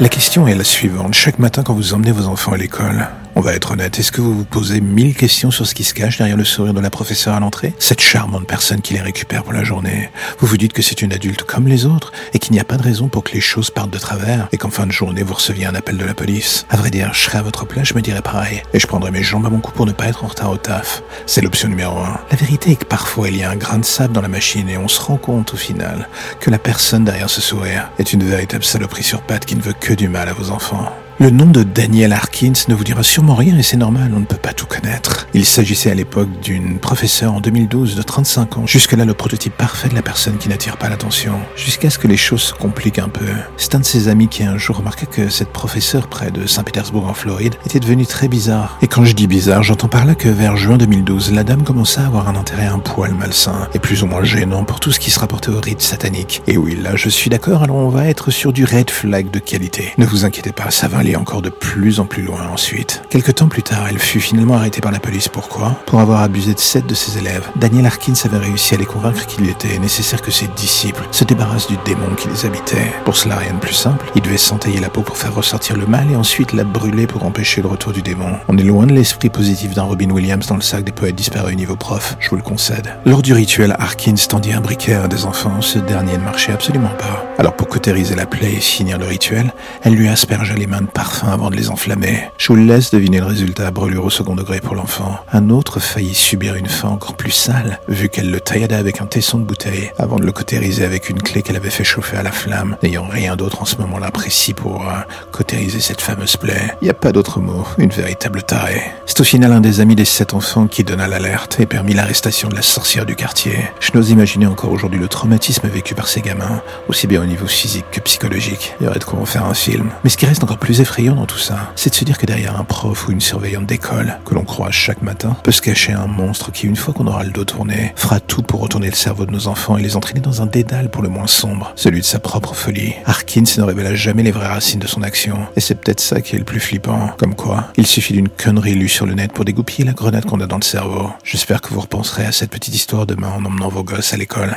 La question est la suivante. Chaque matin quand vous emmenez vos enfants à l'école, on va être honnête, est-ce que vous vous posez mille questions sur ce qui se cache derrière le sourire de la professeure à l'entrée? Cette charmante personne qui les récupère pour la journée. Vous vous dites que c'est une adulte comme les autres et qu'il n'y a pas de raison pour que les choses partent de travers et qu'en fin de journée vous receviez un appel de la police. À vrai dire, je serais à votre place, je me dirais pareil. Et je prendrais mes jambes à mon cou pour ne pas être en retard au taf. C'est l'option numéro un. La vérité est que parfois il y a un grain de sable dans la machine et on se rend compte au final que la personne derrière ce sourire est une véritable saloperie sur pattes qui ne veut que du mal à vos enfants. Le nom de Daniel Harkins ne vous dira sûrement rien et c'est normal, on ne peut pas tout connaître. Il s'agissait à l'époque d'une professeure en 2012 de 35 ans, jusque-là le prototype parfait de la personne qui n'attire pas l'attention, jusqu'à ce que les choses se compliquent un peu. C'est un de ses amis qui un jour remarqua que cette professeure près de Saint-Pétersbourg en Floride était devenue très bizarre. Et quand je dis bizarre, j'entends par là que vers juin 2012, la dame commença à avoir un intérêt un poil malsain et plus ou moins gênant pour tout ce qui se rapportait au rite satanique. Et oui, là je suis d'accord, alors on va être sur du red flag de qualité. Ne vous inquiétez pas, ça va aller encore de plus en plus loin ensuite. Quelque temps plus tard, elle fut finalement arrêtée par la police. Pourquoi? Pour avoir abusé de sept de ses élèves. Daniel Harkins avait réussi à les convaincre qu'il était nécessaire que ses disciples se débarrassent du démon qui les habitait. Pour cela, rien de plus simple. Il devait s'entailler la peau pour faire ressortir le mal et ensuite la brûler pour empêcher le retour du démon. On est loin de l'esprit positif d'un Robin Williams dans le sac des poètes disparus niveau prof, je vous le concède. Lors du rituel, Harkins tendit un briquet à un des enfants. Ce dernier ne marchait absolument pas. Alors pour cautériser la plaie et finir le rituel, elle lui aspergea les mains de parfum avant de les enflammer. Je vous laisse deviner le résultat, brûlure au second degré pour l'enfant. Un autre faillit subir une fin encore plus sale, vu qu'elle le taillada avec un tesson de bouteille, avant de le cautériser avec une clé qu'elle avait fait chauffer à la flamme, n'ayant rien d'autre en ce moment-là précis pour euh, cautériser cette fameuse plaie. Il n'y a pas d'autre mot, une véritable tarée. C'est au final un des amis des sept enfants qui donna l'alerte et permit l'arrestation de la sorcière du quartier. Je n'ose imaginer encore aujourd'hui le traumatisme vécu par ces gamins, aussi bien au niveau physique que psychologique. Il y aurait de quoi en faire un film. Mais ce qui reste encore plus effrayant dans tout ça, c'est de se dire que derrière un prof ou une surveillante d'école, que l'on croise chaque matin, peut se cacher un monstre qui, une fois qu'on aura le dos tourné, fera tout pour retourner le cerveau de nos enfants et les entraîner dans un dédale pour le moins sombre, celui de sa propre folie. Harkins ne révéla jamais les vraies racines de son action, et c'est peut-être ça qui est le plus flippant. Comme quoi, il suffit d'une connerie lue sur le net pour dégoupiller la grenade qu'on a dans le cerveau. J'espère que vous repenserez à cette petite histoire demain en emmenant vos gosses à l'école.